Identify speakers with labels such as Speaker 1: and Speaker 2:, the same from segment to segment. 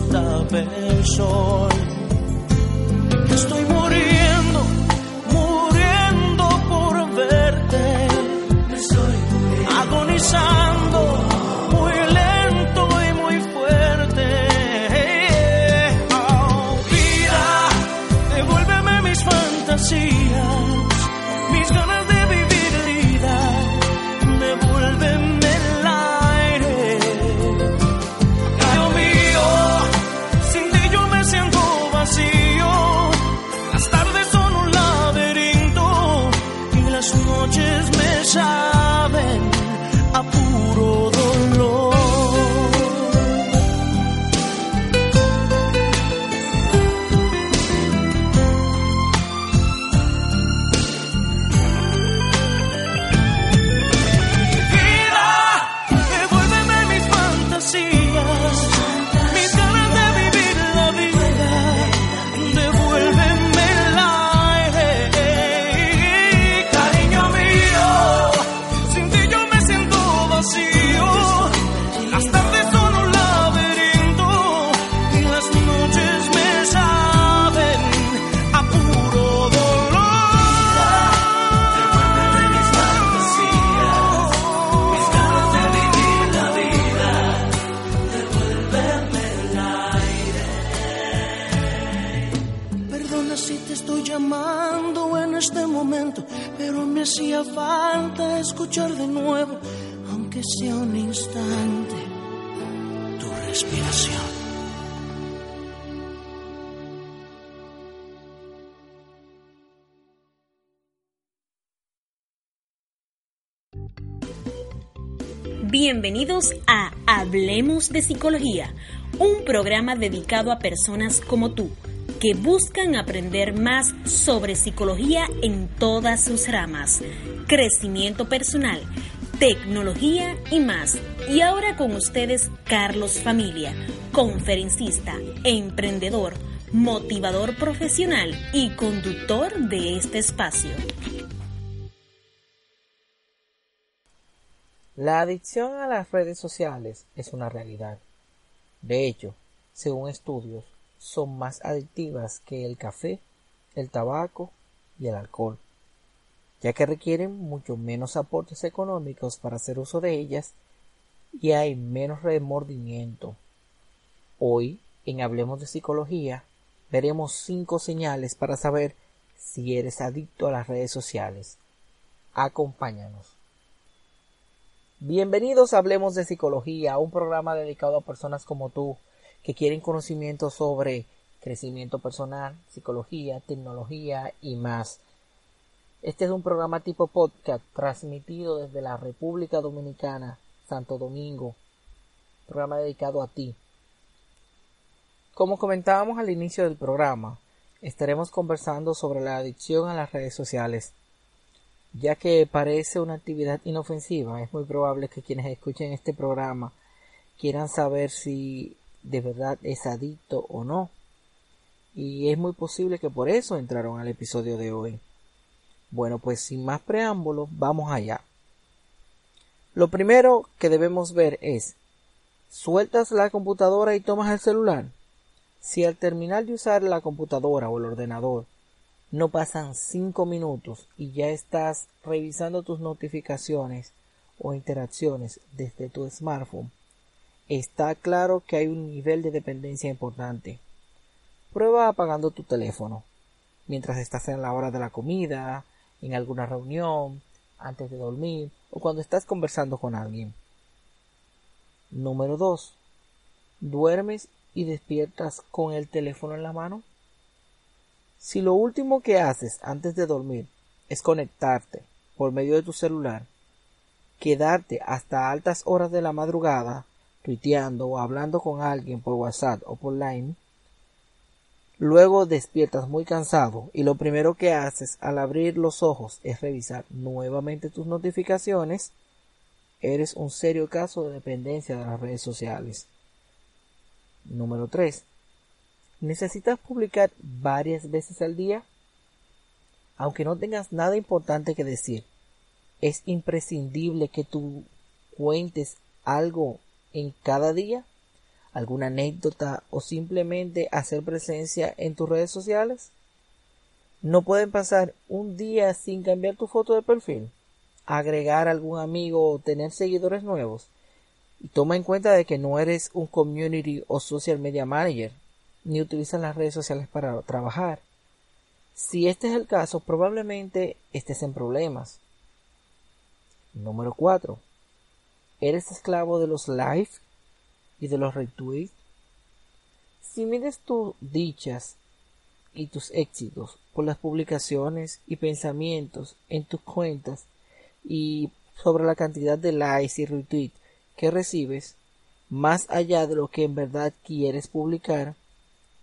Speaker 1: se sol. Noches me pero me hacía falta escuchar de nuevo, aunque sea un instante, tu respiración.
Speaker 2: Bienvenidos a Hablemos de Psicología, un programa dedicado a personas como tú, que buscan aprender más sobre psicología en todas sus ramas, crecimiento personal, tecnología y más. Y ahora con ustedes Carlos Familia, conferencista, emprendedor, motivador profesional y conductor de este espacio.
Speaker 3: La adicción a las redes sociales es una realidad. De hecho, según estudios, son más adictivas que el café, el tabaco y el alcohol, ya que requieren mucho menos aportes económicos para hacer uso de ellas y hay menos remordimiento. Hoy, en Hablemos de Psicología, veremos cinco señales para saber si eres adicto a las redes sociales. Acompáñanos. Bienvenidos a Hablemos de Psicología, un programa dedicado a personas como tú que quieren conocimiento sobre crecimiento personal, psicología, tecnología y más. Este es un programa tipo podcast transmitido desde la República Dominicana, Santo Domingo. Programa dedicado a ti. Como comentábamos al inicio del programa, estaremos conversando sobre la adicción a las redes sociales. Ya que parece una actividad inofensiva, es muy probable que quienes escuchen este programa quieran saber si de verdad es adicto o no. Y es muy posible que por eso entraron al episodio de hoy. Bueno, pues sin más preámbulos, vamos allá. Lo primero que debemos ver es, ¿sueltas la computadora y tomas el celular? Si al terminar de usar la computadora o el ordenador no pasan cinco minutos y ya estás revisando tus notificaciones o interacciones desde tu smartphone, está claro que hay un nivel de dependencia importante. Prueba apagando tu teléfono mientras estás en la hora de la comida, en alguna reunión, antes de dormir o cuando estás conversando con alguien. Número 2. ¿Duermes y despiertas con el teléfono en la mano? Si lo último que haces antes de dormir es conectarte por medio de tu celular, quedarte hasta altas horas de la madrugada tuiteando o hablando con alguien por WhatsApp o por Line, Luego despiertas muy cansado y lo primero que haces al abrir los ojos es revisar nuevamente tus notificaciones, eres un serio caso de dependencia de las redes sociales. Número 3. ¿Necesitas publicar varias veces al día? Aunque no tengas nada importante que decir, es imprescindible que tú cuentes algo en cada día alguna anécdota o simplemente hacer presencia en tus redes sociales? No pueden pasar un día sin cambiar tu foto de perfil, agregar algún amigo o tener seguidores nuevos. Y toma en cuenta de que no eres un community o social media manager, ni utilizas las redes sociales para trabajar. Si este es el caso, probablemente estés en problemas. Número 4. ¿Eres esclavo de los live y de los retweets? Si mides tus dichas y tus éxitos por las publicaciones y pensamientos en tus cuentas y sobre la cantidad de likes y retweets que recibes, más allá de lo que en verdad quieres publicar,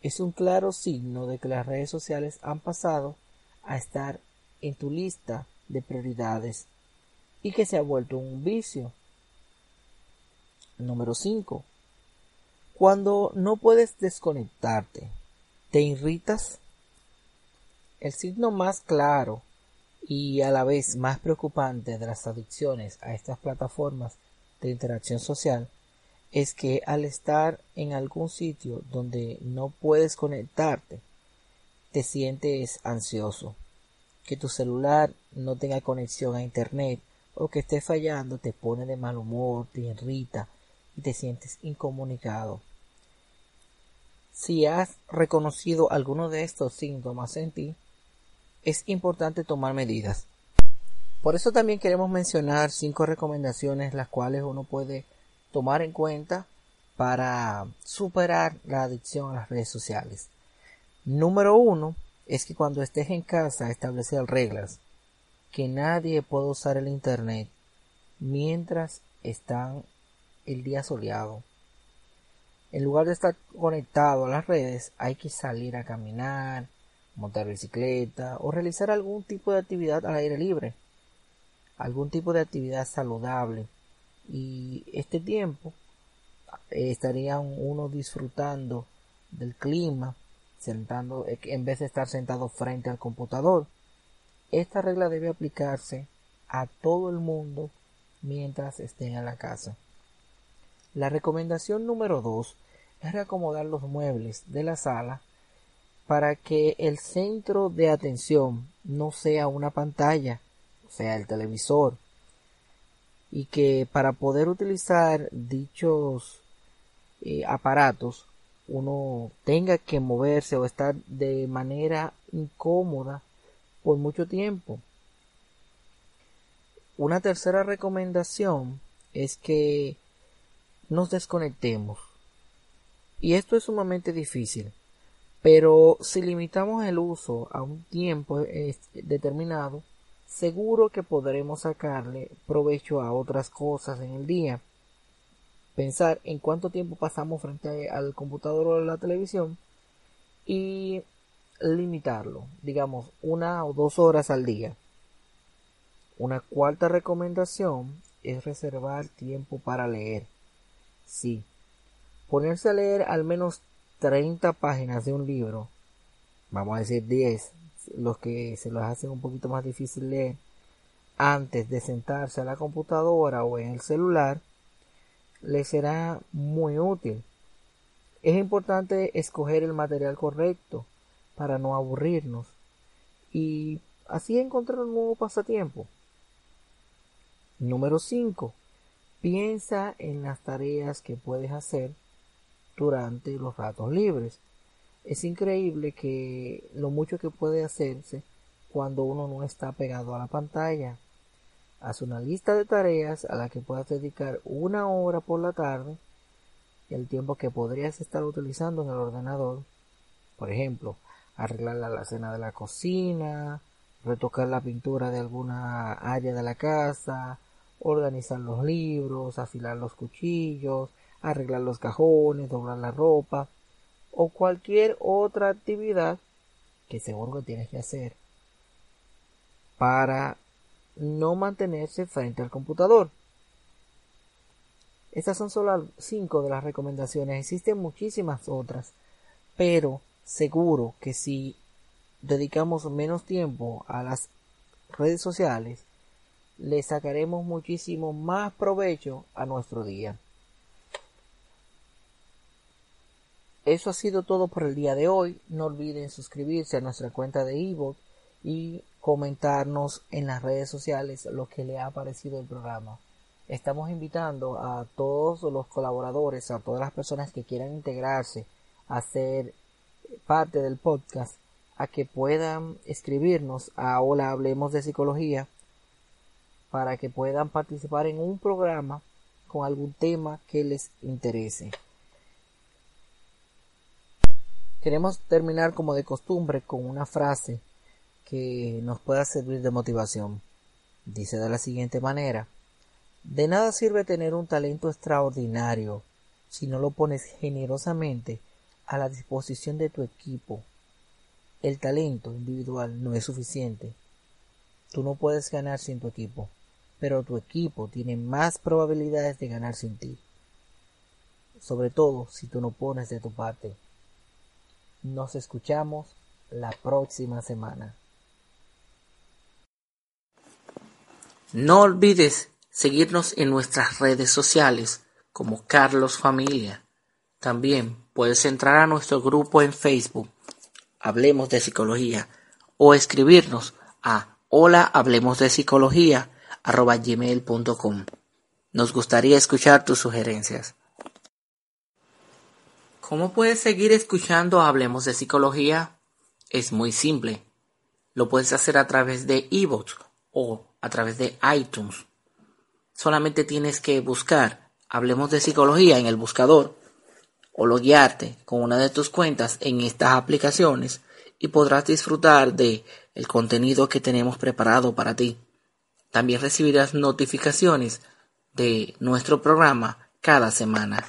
Speaker 3: es un claro signo de que las redes sociales han pasado a estar en tu lista de prioridades y que se ha vuelto un vicio. Número 5. Cuando no puedes desconectarte, ¿te irritas? El signo más claro y a la vez más preocupante de las adicciones a estas plataformas de interacción social es que al estar en algún sitio donde no puedes conectarte, te sientes ansioso. Que tu celular no tenga conexión a internet o que esté fallando te pone de mal humor, te irrita y te sientes incomunicado. Si has reconocido alguno de estos síntomas en ti, es importante tomar medidas. Por eso también queremos mencionar cinco recomendaciones las cuales uno puede tomar en cuenta para superar la adicción a las redes sociales. Número uno es que cuando estés en casa establecer reglas que nadie pueda usar el internet mientras están el día soleado en lugar de estar conectado a las redes, hay que salir a caminar, montar bicicleta o realizar algún tipo de actividad al aire libre, algún tipo de actividad saludable. Y este tiempo eh, estaría uno disfrutando del clima, sentando, eh, en vez de estar sentado frente al computador. Esta regla debe aplicarse a todo el mundo mientras estén en la casa. La recomendación número 2 es reacomodar los muebles de la sala para que el centro de atención no sea una pantalla, o sea, el televisor, y que para poder utilizar dichos eh, aparatos uno tenga que moverse o estar de manera incómoda por mucho tiempo. Una tercera recomendación es que nos desconectemos y esto es sumamente difícil. Pero si limitamos el uso a un tiempo determinado, seguro que podremos sacarle provecho a otras cosas en el día. Pensar en cuánto tiempo pasamos frente al computador o a la televisión y limitarlo, digamos, una o dos horas al día. Una cuarta recomendación es reservar tiempo para leer. Sí, Ponerse a leer al menos 30 páginas de un libro, vamos a decir 10, los que se los hacen un poquito más difícil leer, antes de sentarse a la computadora o en el celular, les será muy útil. Es importante escoger el material correcto para no aburrirnos y así encontrar un nuevo pasatiempo. Número 5. Piensa en las tareas que puedes hacer durante los ratos libres. Es increíble que lo mucho que puede hacerse cuando uno no está pegado a la pantalla. Haz una lista de tareas a las que puedas dedicar una hora por la tarde, el tiempo que podrías estar utilizando en el ordenador. Por ejemplo, arreglar la cena de la cocina, retocar la pintura de alguna área de la casa, organizar los libros, afilar los cuchillos, arreglar los cajones, doblar la ropa o cualquier otra actividad que seguro que tienes que hacer para no mantenerse frente al computador. Estas son solo cinco de las recomendaciones. Existen muchísimas otras, pero seguro que si dedicamos menos tiempo a las redes sociales, le sacaremos muchísimo más provecho a nuestro día. Eso ha sido todo por el día de hoy. No olviden suscribirse a nuestra cuenta de eBook y comentarnos en las redes sociales lo que le ha parecido el programa. Estamos invitando a todos los colaboradores, a todas las personas que quieran integrarse a ser parte del podcast, a que puedan escribirnos a Hola Hablemos de Psicología para que puedan participar en un programa con algún tema que les interese. Queremos terminar como de costumbre con una frase que nos pueda servir de motivación. Dice de la siguiente manera, de nada sirve tener un talento extraordinario si no lo pones generosamente a la disposición de tu equipo. El talento individual no es suficiente. Tú no puedes ganar sin tu equipo pero tu equipo tiene más probabilidades de ganar sin ti. Sobre todo si tú no pones de tu parte. Nos escuchamos la próxima semana. No olvides seguirnos en nuestras redes sociales como Carlos Familia. También puedes entrar a nuestro grupo en Facebook, Hablemos de Psicología, o escribirnos a Hola Hablemos de Psicología arroba gmail.com. Nos gustaría escuchar tus sugerencias. ¿Cómo puedes seguir escuchando Hablemos de Psicología? Es muy simple. Lo puedes hacer a través de ebooks o a través de iTunes. Solamente tienes que buscar Hablemos de Psicología en el buscador o loguearte con una de tus cuentas en estas aplicaciones y podrás disfrutar de el contenido que tenemos preparado para ti. También recibirás notificaciones de nuestro programa cada semana.